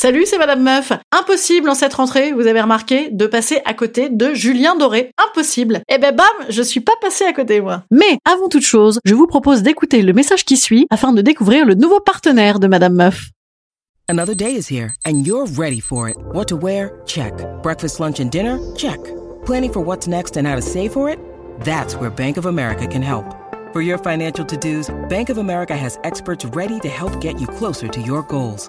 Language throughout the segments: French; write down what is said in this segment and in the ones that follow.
Salut, c'est Madame Meuf. Impossible en cette rentrée, vous avez remarqué, de passer à côté de Julien Doré. Impossible. Eh ben bam, je suis pas passé à côté moi. Mais avant toute chose, je vous propose d'écouter le message qui suit afin de découvrir le nouveau partenaire de Madame Meuf. Another day is here, and you're ready for it. What to wear? Check. Breakfast, lunch, and dinner? Check. Planning for what's next and how to save for it? That's where Bank of America can help. For your financial to dos, Bank of America has experts ready to help get you closer to your goals.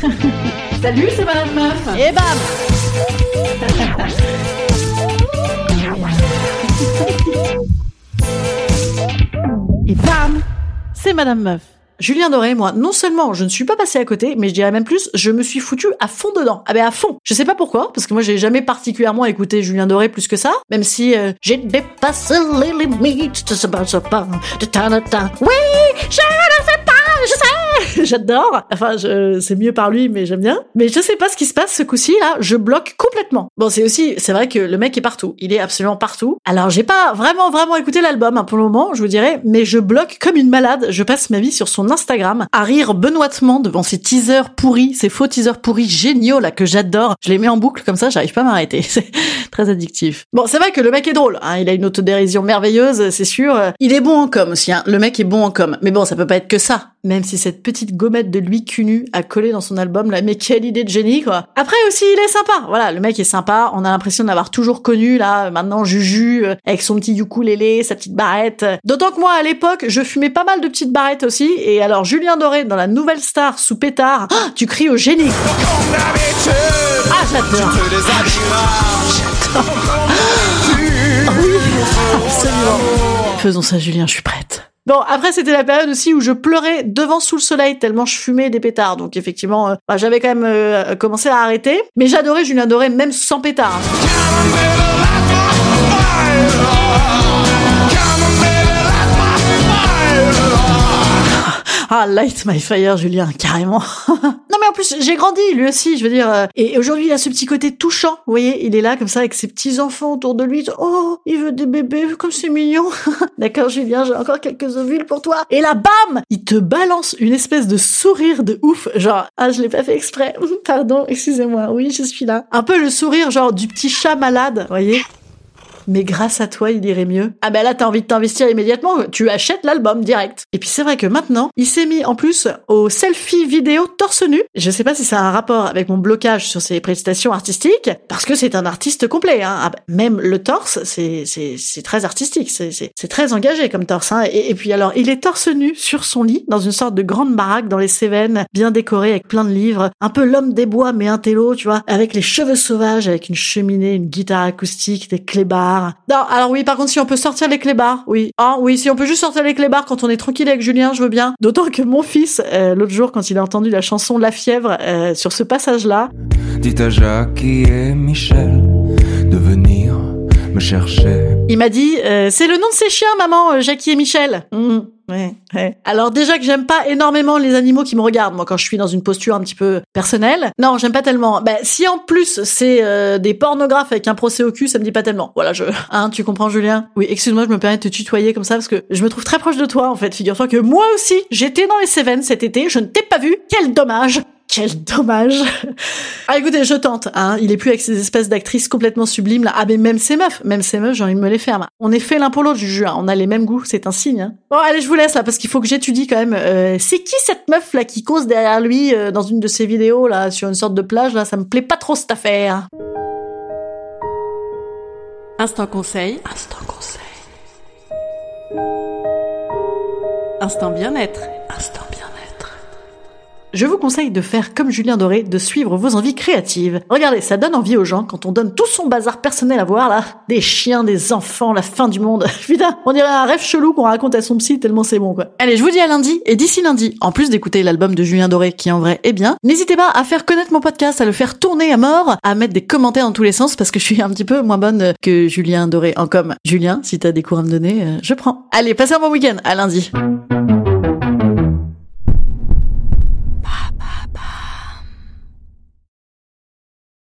Salut, c'est Madame Meuf. Et bam Et bam C'est Madame Meuf. Julien Doré, moi, non seulement je ne suis pas passé à côté, mais je dirais même plus, je me suis foutu à fond dedans. Ah ben à fond. Je sais pas pourquoi, parce que moi j'ai jamais particulièrement écouté Julien Doré plus que ça, même si euh, j'ai dépassé les limites de ce Oui, j'adore. Enfin, c'est mieux par lui, mais j'aime bien. Mais je sais pas ce qui se passe ce coup-ci là, je bloque complètement. Bon, c'est aussi, c'est vrai que le mec est partout, il est absolument partout. Alors j'ai pas vraiment vraiment écouté l'album hein, pour le moment, je vous dirais, mais je bloque comme une malade. Je passe ma vie sur son Instagram à rire benoîtement devant ces teasers pourris, ces faux teasers pourris géniaux là que j'adore. Je les mets en boucle comme ça, j'arrive pas à m'arrêter. C'est très addictif. Bon, c'est vrai que le mec est drôle, hein, il a une autodérision merveilleuse, c'est sûr. Il est bon en com aussi, hein. le mec est bon en com. Mais bon, ça peut pas être que ça. Même si cette petite gommette de lui cul nu a collé dans son album là, mais quelle idée de génie quoi. Après aussi, il est sympa. Voilà, le mec est sympa. On a l'impression d'avoir toujours connu là, maintenant Juju euh, avec son petit ukulélé, sa petite barrette. D'autant que moi à l'époque, je fumais pas mal de petites barrettes aussi. Et alors Julien Doré dans la Nouvelle Star sous pétard, ah, tu cries au génie. Ah j'adore. Ah oui, absolument. Faisons ça Julien, je suis prête. Bon, après, c'était la période aussi où je pleurais devant sous le soleil tellement je fumais des pétards. Donc, effectivement, euh, bah, j'avais quand même euh, commencé à arrêter. Mais j'adorais Julien Doré, même sans pétard. Ah, light my fire, Julien, carrément. non, mais en plus, j'ai grandi, lui aussi, je veux dire. euh, Et aujourd'hui, il a ce petit côté touchant. Vous voyez, il est là, comme ça, avec ses petits-enfants autour de lui. Oh, il veut des bébés, comme c'est mignon. D'accord, Julien, j'ai encore quelques ovules pour toi. Et là, bam Il te balance une espèce de sourire de ouf. Genre, ah, je l'ai pas fait exprès. Pardon, excusez-moi. Oui, je suis là. Un peu le sourire, genre, du petit chat malade, vous voyez mais grâce à toi, il irait mieux. Ah ben là, t'as envie de t'investir immédiatement, tu achètes l'album direct. Et puis c'est vrai que maintenant, il s'est mis en plus au selfie vidéo torse nu. Je sais pas si ça a un rapport avec mon blocage sur ses prestations artistiques, parce que c'est un artiste complet. Hein. Ah ben, même le torse, c'est c'est c'est très artistique, c'est c'est c'est très engagé comme torse. Hein. Et, et puis alors, il est torse nu sur son lit dans une sorte de grande baraque dans les Cévennes, bien décorée avec plein de livres, un peu l'homme des bois mais un télo, tu vois, avec les cheveux sauvages, avec une cheminée, une guitare acoustique, des clébards. Non, alors oui, par contre, si on peut sortir les clébards, oui. Ah oui, si on peut juste sortir les clébards quand on est tranquille avec Julien, je veux bien. D'autant que mon fils, euh, l'autre jour, quand il a entendu la chanson La fièvre, euh, sur ce passage-là, Dites à Jackie et Michel de venir me chercher. il m'a dit euh, c'est le nom de ses chiens, maman, Jackie et Michel. Mhm, ouais, ouais. Alors déjà que j'aime pas énormément les animaux qui me regardent, moi quand je suis dans une posture un petit peu personnelle. Non, j'aime pas tellement. Bah si en plus c'est euh, des pornographes avec un procès au cul, ça me dit pas tellement. Voilà, je. Hein, tu comprends, Julien? Oui, excuse-moi, je me permets de te tutoyer comme ça parce que je me trouve très proche de toi en fait. Figure-toi que moi aussi, j'étais dans les Cévennes cet été, je ne t'ai pas vu. Quel dommage. Quel dommage. Ah écoutez, je tente. Hein. Il est plus avec ces espèces d'actrices complètement sublimes là. Ah mais même ces meufs, même ces meufs, j'ai envie de me les faire. On est fait l'un pour l'autre, Juju. hein. On a les mêmes goûts, c'est un signe. Hein. Bon allez, je vous laisse là parce qu'il faut que j'étudie quand même. Euh, c'est qui cette meuf là qui cause derrière lui euh, dans une de ses vidéos là sur une sorte de plage là? Ça me plaît pas trop cette affaire. Instant conseil. Instant conseil. Instant bien-être. Je vous conseille de faire comme Julien Doré, de suivre vos envies créatives. Regardez, ça donne envie aux gens quand on donne tout son bazar personnel à voir là. Des chiens, des enfants, la fin du monde. Putain, on dirait un rêve chelou qu'on raconte à son psy tellement c'est bon quoi. Allez, je vous dis à lundi. Et d'ici lundi, en plus d'écouter l'album de Julien Doré qui en vrai est bien, n'hésitez pas à faire connaître mon podcast, à le faire tourner à mort, à mettre des commentaires dans tous les sens parce que je suis un petit peu moins bonne que Julien Doré en com. Julien, si t'as des cours à me donner, euh, je prends. Allez, passez un bon week-end. À lundi.